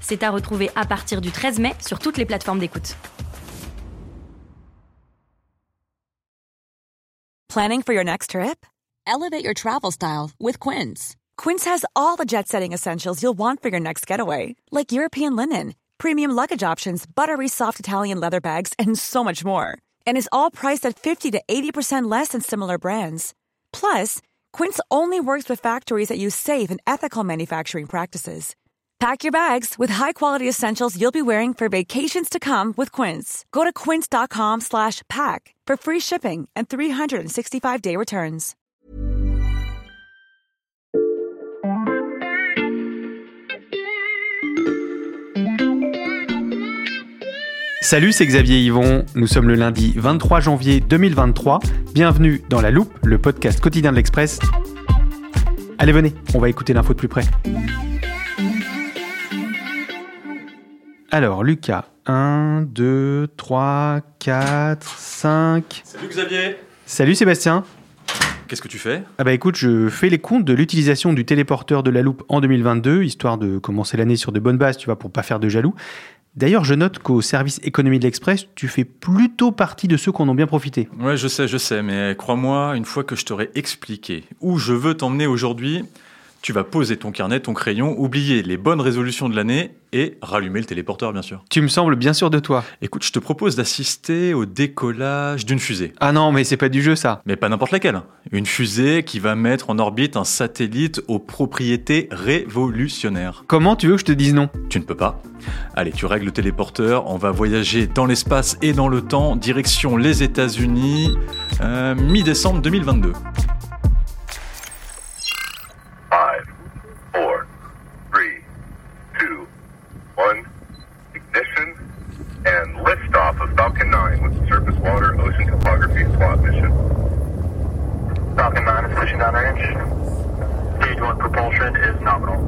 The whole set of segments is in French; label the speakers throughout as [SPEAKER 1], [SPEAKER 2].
[SPEAKER 1] C'est à retrouver à partir du 13 mai sur toutes les plateformes d'écoute.
[SPEAKER 2] Planning for your next trip? Elevate your travel style with Quince. Quince has all the jet setting essentials you'll want for your next getaway, like European linen, premium luggage options, buttery soft Italian leather bags, and so much more. And is all priced at 50 to 80% less than similar brands. Plus, Quince only works with factories that use safe and ethical manufacturing practices. Pack your bags with high-quality essentials you'll be wearing for vacations to come with Quince. Go to quince.com slash pack for free shipping and 365-day returns.
[SPEAKER 3] Salut, c'est Xavier Yvon. Nous sommes le lundi 23 janvier 2023. Bienvenue dans La Loupe, le podcast quotidien de l'Express. Allez, venez, on va écouter l'info de plus près. Alors, Lucas, 1, 2, 3, 4, 5.
[SPEAKER 4] Salut Xavier
[SPEAKER 3] Salut Sébastien.
[SPEAKER 4] Qu'est-ce que tu fais?
[SPEAKER 3] Ah bah écoute, je fais les comptes de l'utilisation du téléporteur de la loupe en 2022, histoire de commencer l'année sur de bonnes bases, tu vois, pour pas faire de jaloux. D'ailleurs, je note qu'au service économie de l'Express, tu fais plutôt partie de ceux qui en ont bien profité.
[SPEAKER 4] Ouais, je sais, je sais, mais crois-moi, une fois que je t'aurai expliqué où je veux t'emmener aujourd'hui, tu vas poser ton carnet, ton crayon, oublier les bonnes résolutions de l'année et rallumer le téléporteur, bien sûr.
[SPEAKER 3] Tu me sembles bien sûr de toi.
[SPEAKER 4] Écoute, je te propose d'assister au décollage d'une fusée.
[SPEAKER 3] Ah non, mais c'est pas du jeu ça.
[SPEAKER 4] Mais pas n'importe laquelle. Une fusée qui va mettre en orbite un satellite aux propriétés révolutionnaires.
[SPEAKER 3] Comment tu veux que je te dise non?
[SPEAKER 4] Tu ne peux pas. Allez, tu règles le téléporteur, on va voyager dans l'espace et dans le temps, direction les États-Unis, euh, mi-décembre 2022.
[SPEAKER 5] Five, four, three, two, one. Ignition and liftoff of Falcon 9 with the Surface Water Ocean Topography SWAT mission. Falcon 9 is pushing downrange. Stage 1 propulsion is nominal.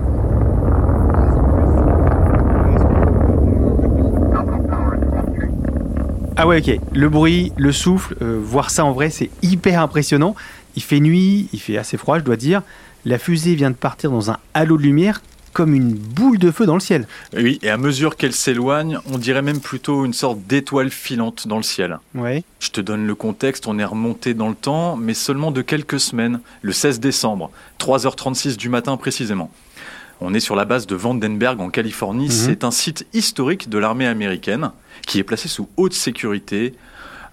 [SPEAKER 5] Nominal power is 1
[SPEAKER 3] Ah ouais, ok. Le bruit, le souffle, euh, voir ça en vrai, c'est hyper impressionnant. Il fait nuit, il fait assez froid, je dois dire. La fusée vient de partir dans un halo de lumière comme une boule de feu dans le ciel.
[SPEAKER 4] Oui, et à mesure qu'elle s'éloigne, on dirait même plutôt une sorte d'étoile filante dans le ciel.
[SPEAKER 3] Ouais.
[SPEAKER 4] Je te donne le contexte, on est remonté dans le temps, mais seulement de quelques semaines, le 16 décembre, 3h36 du matin précisément. On est sur la base de Vandenberg en Californie. C'est un site historique de l'armée américaine qui est placé sous haute sécurité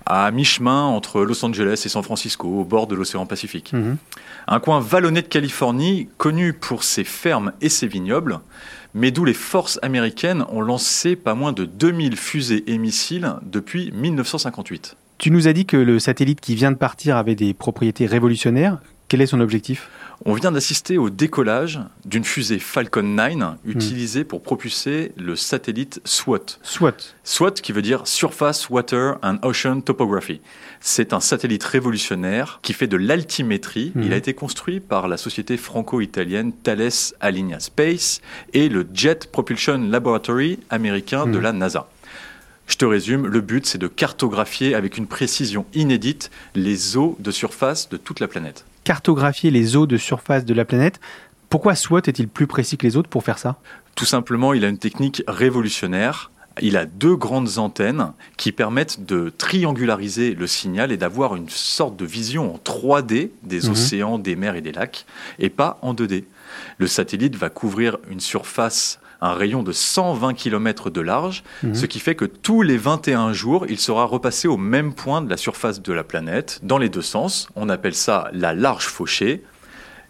[SPEAKER 4] à mi-chemin entre Los Angeles et San Francisco, au bord de l'océan Pacifique.
[SPEAKER 3] Mhm.
[SPEAKER 4] Un coin vallonné de Californie, connu pour ses fermes et ses vignobles, mais d'où les forces américaines ont lancé pas moins de 2000 fusées et missiles depuis 1958.
[SPEAKER 3] Tu nous as dit que le satellite qui vient de partir avait des propriétés révolutionnaires. Quel est son objectif?
[SPEAKER 4] On vient d'assister au décollage d'une fusée Falcon 9 utilisée pour propulser le satellite SWOT.
[SPEAKER 3] Soit.
[SPEAKER 4] SWOT qui veut dire Surface Water and Ocean Topography. C'est un satellite révolutionnaire qui fait de l'altimétrie.
[SPEAKER 3] Mhm.
[SPEAKER 4] Il a été construit par la société franco-italienne Thales Alenia Space et le Jet Propulsion Laboratory américain de
[SPEAKER 3] Mhm.
[SPEAKER 4] la NASA. Je te résume, le but c'est de cartographier avec une précision inédite les eaux de surface de toute la planète.
[SPEAKER 3] Cartographier les eaux de surface de la planète. Pourquoi SWOT est-il plus précis que les autres pour faire ça?
[SPEAKER 4] Tout simplement, il a une technique révolutionnaire. Il a deux grandes antennes qui permettent de triangulariser le signal et d'avoir une sorte de vision en 3D des
[SPEAKER 3] Mhm.
[SPEAKER 4] océans, des mers et des lacs, et pas en 2D. Le satellite va couvrir une surface, un rayon de 120 km de large,
[SPEAKER 3] Mhm.
[SPEAKER 4] ce qui fait que tous les 21 jours, il sera repassé au même point de la surface de la planète, dans les deux sens. On appelle ça la large fauchée.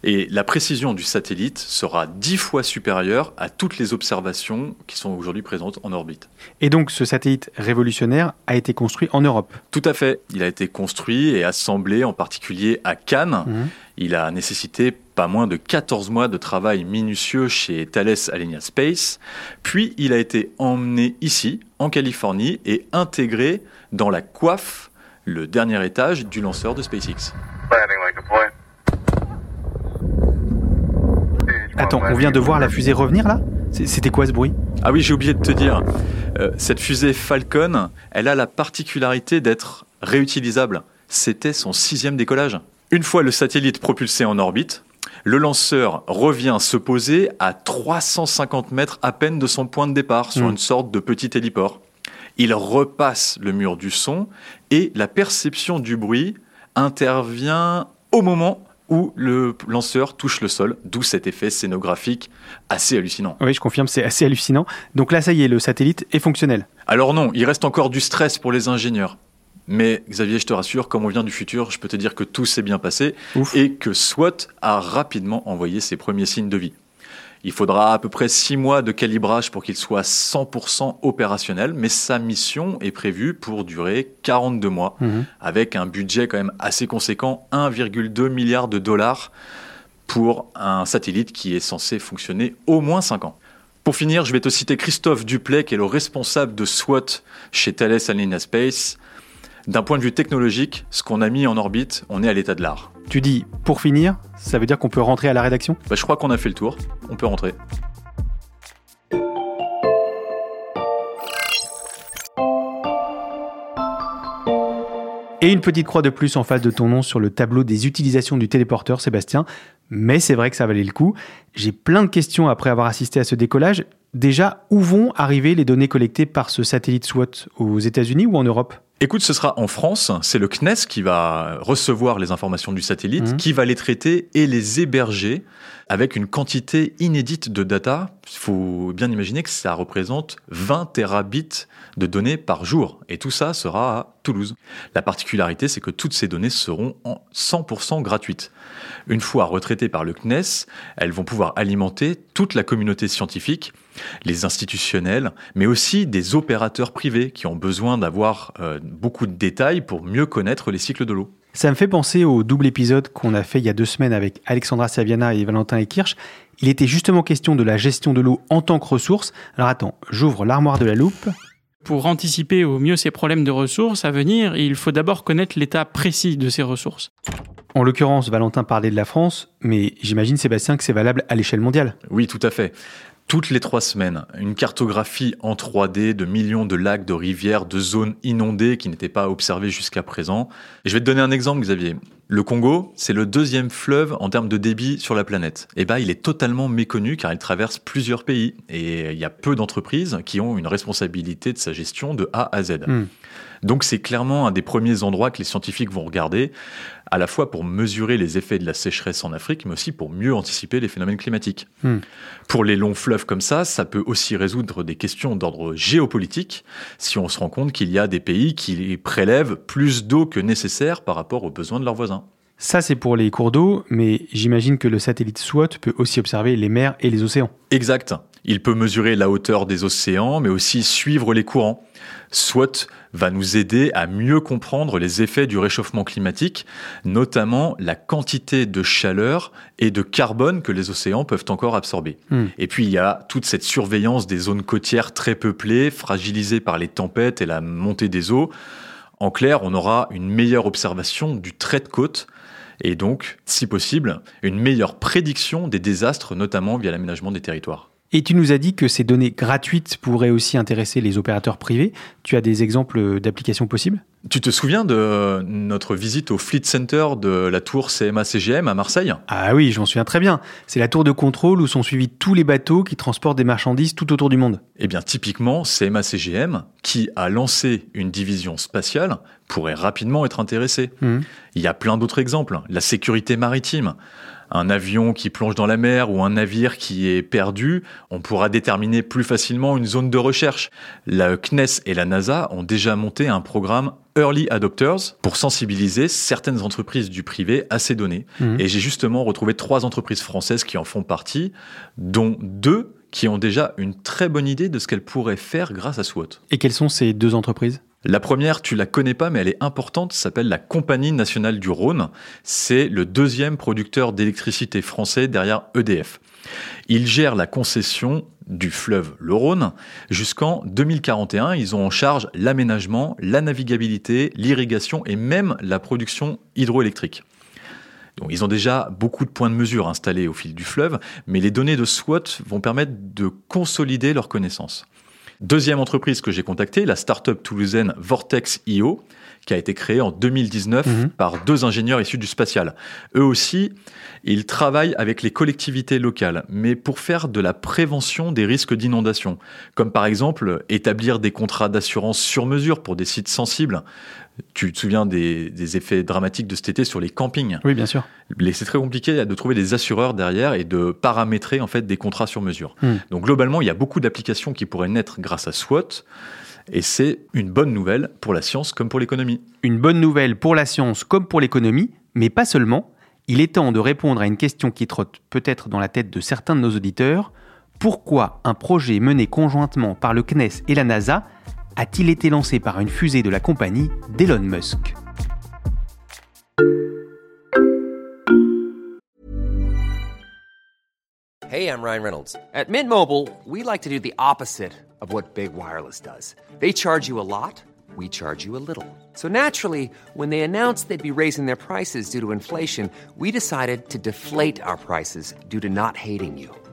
[SPEAKER 4] Et la précision du satellite sera dix fois supérieure à toutes les observations qui sont aujourd'hui présentes en orbite.
[SPEAKER 3] Et donc ce satellite révolutionnaire a été construit en Europe.
[SPEAKER 4] Tout à fait. Il a été construit et assemblé en particulier à Cannes.
[SPEAKER 3] Mhm.
[SPEAKER 4] Il a nécessité pas moins de 14 mois de travail minutieux chez Thales Alenia Space, puis il a été emmené ici, en Californie, et intégré dans la coiffe, le dernier étage du lanceur de SpaceX.
[SPEAKER 3] Attends, on vient de voir la fusée revenir là? C'était quoi ce bruit?
[SPEAKER 4] Ah oui, j'ai oublié de te dire, euh, cette fusée Falcon, elle a la particularité d'être réutilisable. C'était son sixième décollage. Une fois le satellite propulsé en orbite, le lanceur revient se poser à 350 mètres à peine de son point de départ sur
[SPEAKER 3] Mm.
[SPEAKER 4] une sorte de petit héliport. Il repasse le mur du son et la perception du bruit intervient au moment où le lanceur touche le sol, d'où cet effet scénographique assez hallucinant.
[SPEAKER 3] Oui, je confirme, c'est assez hallucinant. Donc là, ça y est, le satellite est fonctionnel.
[SPEAKER 4] Alors non, il reste encore du stress pour les ingénieurs. Mais Xavier, je te rassure, comme on vient du futur, je peux te dire que tout s'est bien passé
[SPEAKER 3] Ouf.
[SPEAKER 4] et que SWAT a rapidement envoyé ses premiers signes de vie. Il faudra à peu près six mois de calibrage pour qu'il soit 100% opérationnel, mais sa mission est prévue pour durer 42 mois,
[SPEAKER 3] Mhm.
[SPEAKER 4] avec un budget quand même assez conséquent, 1,2 milliard de dollars pour un satellite qui est censé fonctionner au moins 5 ans. Pour finir, je vais te citer Christophe Duplay, qui est le responsable de SWAT chez Thales Alenia Space. D'un point de vue technologique, ce qu'on a mis en orbite, on est à l'état de l'art.
[SPEAKER 3] Tu dis, pour finir, ça veut dire qu'on peut rentrer à la rédaction?
[SPEAKER 4] Bah, je crois qu'on a fait le tour, on peut rentrer.
[SPEAKER 3] Et une petite croix de plus en face de ton nom sur le tableau des utilisations du téléporteur, Sébastien. Mais c'est vrai que ça valait le coup. J'ai plein de questions après avoir assisté à ce décollage. Déjà, où vont arriver les données collectées par ce satellite SWAT Aux États-Unis ou en Europe?
[SPEAKER 4] Écoute, ce sera en France, c'est le CNES qui va recevoir les informations du satellite,
[SPEAKER 3] Mhm.
[SPEAKER 4] qui va les traiter et les héberger avec une quantité inédite de data. Il faut bien imaginer que ça représente 20 terabits de données par jour. Et tout ça sera à Toulouse. La particularité, c'est que toutes ces données seront en 100% gratuites. Une fois retraitées par le CNES, elles vont pouvoir alimenter toute la communauté scientifique, les institutionnels, mais aussi des opérateurs privés qui ont besoin d'avoir euh, beaucoup de détails pour mieux connaître les cycles de l'eau.
[SPEAKER 3] Ça me fait penser au double épisode qu'on a fait il y a deux semaines avec Alexandra Saviana et Valentin Ekirch. Il était justement question de la gestion de l'eau en tant que ressource. Alors attends, j'ouvre l'armoire de la loupe.
[SPEAKER 6] Pour anticiper au mieux ces problèmes de ressources à venir, il faut d'abord connaître l'état précis de ces ressources.
[SPEAKER 3] En l'occurrence, Valentin parlait de la France, mais j'imagine, Sébastien, que c'est valable à l'échelle mondiale.
[SPEAKER 4] Oui, tout à fait. Toutes les trois semaines, une cartographie en 3D de millions de lacs, de rivières, de zones inondées qui n'étaient pas observées jusqu'à présent. Et je vais te donner un exemple, Xavier. Le Congo, c'est le deuxième fleuve en termes de débit sur la planète. Et ben, il est totalement méconnu car il traverse plusieurs pays. Et il y a peu d'entreprises qui ont une responsabilité de sa gestion de A à Z.
[SPEAKER 3] Hmm.
[SPEAKER 4] Donc c'est clairement un des premiers endroits que les scientifiques vont regarder, à la fois pour mesurer les effets de la sécheresse en Afrique, mais aussi pour mieux anticiper les phénomènes climatiques.
[SPEAKER 3] Hmm.
[SPEAKER 4] Pour les longs fleuves comme ça, ça peut aussi résoudre des questions d'ordre géopolitique, si on se rend compte qu'il y a des pays qui prélèvent plus d'eau que nécessaire par rapport aux besoins de leurs voisins.
[SPEAKER 3] Ça, c'est pour les cours d'eau, mais j'imagine que le satellite SWAT peut aussi observer les mers et les océans.
[SPEAKER 4] Exact. Il peut mesurer la hauteur des océans, mais aussi suivre les courants. SWAT va nous aider à mieux comprendre les effets du réchauffement climatique, notamment la quantité de chaleur et de carbone que les océans peuvent encore absorber.
[SPEAKER 3] Hmm.
[SPEAKER 4] Et puis il y a toute cette surveillance des zones côtières très peuplées, fragilisées par les tempêtes et la montée des eaux. En clair, on aura une meilleure observation du trait de côte et donc, si possible, une meilleure prédiction des désastres, notamment via l'aménagement des territoires.
[SPEAKER 3] Et tu nous as dit que ces données gratuites pourraient aussi intéresser les opérateurs privés. Tu as des exemples d'applications possibles?
[SPEAKER 4] Tu te souviens de notre visite au Fleet Center de la tour CMA-CGM à Marseille?
[SPEAKER 3] Ah oui, je m'en souviens très bien. C'est la tour de contrôle où sont suivis tous les bateaux qui transportent des marchandises tout autour du monde.
[SPEAKER 4] Eh bien, typiquement, CMA-CGM, qui a lancé une division spatiale, pourrait rapidement être intéressé.
[SPEAKER 3] Mhm.
[SPEAKER 4] Il y a plein d'autres exemples. La sécurité maritime. Un avion qui plonge dans la mer ou un navire qui est perdu, on pourra déterminer plus facilement une zone de recherche. La CNES et la NASA ont déjà monté un programme Early Adopters pour sensibiliser certaines entreprises du privé à ces données.
[SPEAKER 3] Mhm.
[SPEAKER 4] Et j'ai justement retrouvé trois entreprises françaises qui en font partie, dont deux qui ont déjà une très bonne idée de ce qu'elles pourraient faire grâce à SWOT.
[SPEAKER 3] Et quelles sont ces deux entreprises?
[SPEAKER 4] La première, tu la connais pas, mais elle est importante, s'appelle la Compagnie nationale du Rhône. C'est le deuxième producteur d'électricité français derrière EDF. Il gère la concession du fleuve le Rhône jusqu'en 2041. Ils ont en charge l'aménagement, la navigabilité, l'irrigation et même la production hydroélectrique. Ils ont déjà beaucoup de points de mesure installés au fil du fleuve, mais les données de SWOT vont permettre de consolider leurs connaissances. Deuxième entreprise que j'ai contactée, la start-up toulousaine Vortex IO, qui a été créée en 2019
[SPEAKER 3] Mhm.
[SPEAKER 4] par deux ingénieurs issus du spatial. Eux aussi, ils travaillent avec les collectivités locales, mais pour faire de la prévention des risques d'inondation, comme par exemple établir des contrats d'assurance sur mesure pour des sites sensibles. Tu te souviens des, des effets dramatiques de cet été sur les campings
[SPEAKER 3] Oui, bien sûr.
[SPEAKER 4] c'est très compliqué de trouver des assureurs derrière et de paramétrer en fait des contrats sur mesure.
[SPEAKER 3] Hmm.
[SPEAKER 4] Donc globalement, il y a beaucoup d'applications qui pourraient naître grâce à SWOT et c'est une bonne nouvelle pour la science comme pour l'économie.
[SPEAKER 3] Une bonne nouvelle pour la science comme pour l'économie, mais pas seulement. Il est temps de répondre à une question qui trotte peut-être dans la tête de certains de nos auditeurs. Pourquoi un projet mené conjointement par le CNES et la NASA a-t-il été lancé par une fusée de la compagnie d'Elon Musk
[SPEAKER 7] Hey, I'm Ryan Reynolds. At Mint Mobile, we like to do the opposite of what Big Wireless does. They charge you a lot, we charge you a little. So naturally, when they announced they'd be raising their prices due to inflation, we decided to deflate our prices due to not hating you.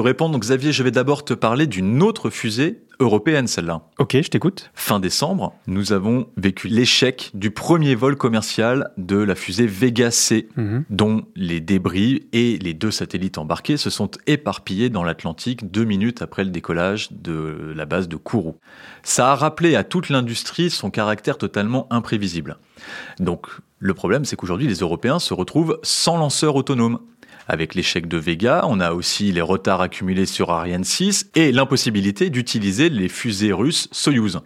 [SPEAKER 4] te répondre, Xavier, je vais d'abord te parler d'une autre fusée européenne, celle-là.
[SPEAKER 3] Ok, je t'écoute.
[SPEAKER 4] Fin décembre, nous avons vécu l'échec du premier vol commercial de la fusée Vega C,
[SPEAKER 3] Mhm.
[SPEAKER 4] dont les débris et les deux satellites embarqués se sont éparpillés dans l'Atlantique deux minutes après le décollage de la base de Kourou. Ça a rappelé à toute l'industrie son caractère totalement imprévisible. Donc, le problème, c'est qu'aujourd'hui, les Européens se retrouvent sans lanceur autonome. Avec l'échec de Vega, on a aussi les retards accumulés sur Ariane 6 et l'impossibilité d'utiliser les fusées russes Soyuz.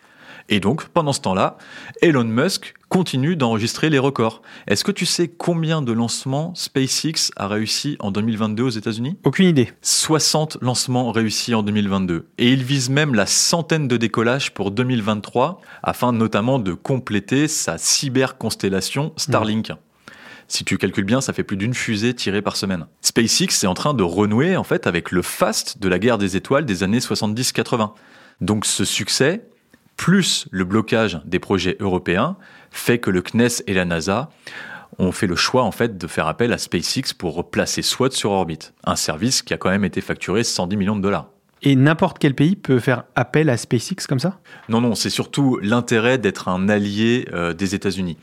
[SPEAKER 4] Et donc, pendant ce temps-là, Elon Musk continue d'enregistrer les records. Est-ce que tu sais combien de lancements SpaceX a réussi en 2022 aux États-Unis?
[SPEAKER 3] Aucune idée.
[SPEAKER 4] 60 lancements réussis en 2022. Et il vise même la centaine de décollages pour 2023, afin notamment de compléter sa cyberconstellation Starlink. Si tu calcules bien, ça fait plus d'une fusée tirée par semaine. SpaceX est en train de renouer en fait avec le fast de la guerre des étoiles des années 70-80. Donc ce succès, plus le blocage des projets européens, fait que le CNES et la NASA ont fait le choix en fait de faire appel à SpaceX pour replacer SWOT sur orbite, un service qui a quand même été facturé 110 millions de dollars.
[SPEAKER 3] Et n'importe quel pays peut faire appel à SpaceX comme ça?
[SPEAKER 4] Non, non, c'est surtout l'intérêt d'être un allié euh, des États-Unis.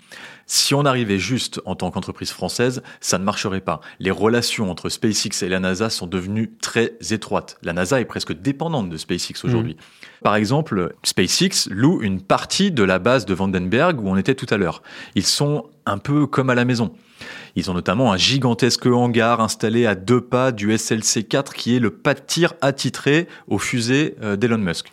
[SPEAKER 4] Si on arrivait juste en tant qu'entreprise française, ça ne marcherait pas. Les relations entre SpaceX et la NASA sont devenues très étroites. La NASA est presque dépendante de SpaceX aujourd'hui. Par exemple, SpaceX loue une partie de la base de Vandenberg où on était tout à l'heure. Ils sont un peu comme à la maison. Ils ont notamment un gigantesque hangar installé à deux pas du SLC-4 qui est le pas de tir attitré aux fusées euh, d'Elon Musk.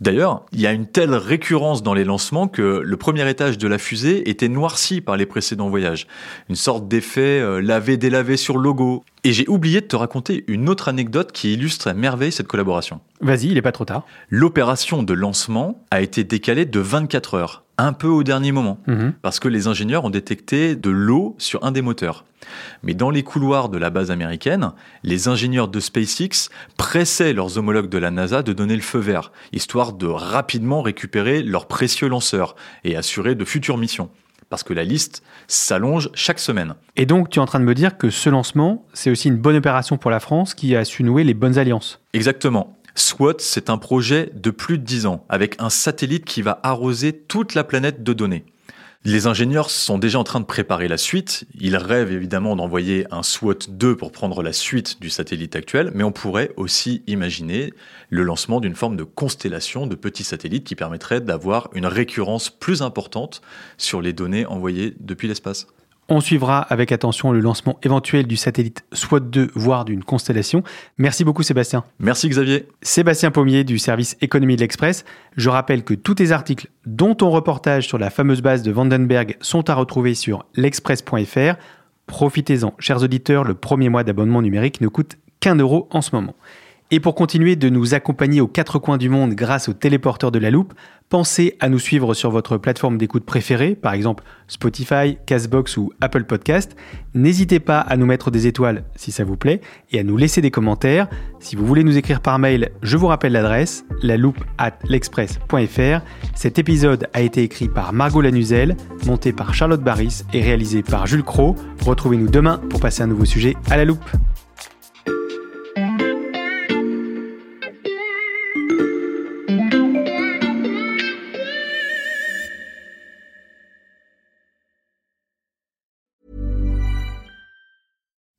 [SPEAKER 4] D'ailleurs, il y a une telle récurrence dans les lancements que le premier étage de la fusée était noirci par les précédents voyages. Une sorte d'effet euh, lavé-délavé sur logo. Et j'ai oublié de te raconter une autre anecdote qui illustre à merveille cette collaboration.
[SPEAKER 3] Vas-y, il n'est pas trop tard.
[SPEAKER 4] L'opération de lancement a été décalée de 24 heures, un peu au dernier moment,
[SPEAKER 3] Mhm.
[SPEAKER 4] parce que les ingénieurs ont détecté de l'eau sur un des moteurs. Mais dans les couloirs de la base américaine, les ingénieurs de SpaceX pressaient leurs homologues de la NASA de donner le feu vert, histoire de rapidement récupérer leurs précieux lanceurs et assurer de futures missions. Parce que la liste s'allonge chaque semaine.
[SPEAKER 3] Et donc, tu es en train de me dire que ce lancement, c'est aussi une bonne opération pour la France qui a su nouer les bonnes alliances.
[SPEAKER 4] Exactement. SWOT, c'est un projet de plus de 10 ans, avec un satellite qui va arroser toute la planète de données. Les ingénieurs sont déjà en train de préparer la suite. Ils rêvent évidemment d'envoyer un SWOT 2 pour prendre la suite du satellite actuel, mais on pourrait aussi imaginer le lancement d'une forme de constellation de petits satellites qui permettrait d'avoir une récurrence plus importante sur les données envoyées depuis l'espace.
[SPEAKER 3] On suivra avec attention le lancement éventuel du satellite SWAT 2, voire d'une constellation. Merci beaucoup Sébastien.
[SPEAKER 4] Merci Xavier.
[SPEAKER 3] Sébastien Pommier du service économie de l'Express. Je rappelle que tous tes articles, dont ton reportage sur la fameuse base de Vandenberg, sont à retrouver sur l'express.fr. Profitez-en, chers auditeurs, le premier mois d'abonnement numérique ne coûte qu'un euro en ce moment. Et pour continuer de nous accompagner aux quatre coins du monde grâce au téléporteur de la loupe, pensez à nous suivre sur votre plateforme d'écoute préférée, par exemple Spotify, Castbox ou Apple Podcast. N'hésitez pas à nous mettre des étoiles si ça vous plaît et à nous laisser des commentaires. Si vous voulez nous écrire par mail, je vous rappelle l'adresse, la loupe at l'express.fr. Cet épisode a été écrit par Margot Lanuzel, monté par Charlotte Barris et réalisé par Jules Cro. Retrouvez-nous demain pour passer un nouveau sujet à la loupe.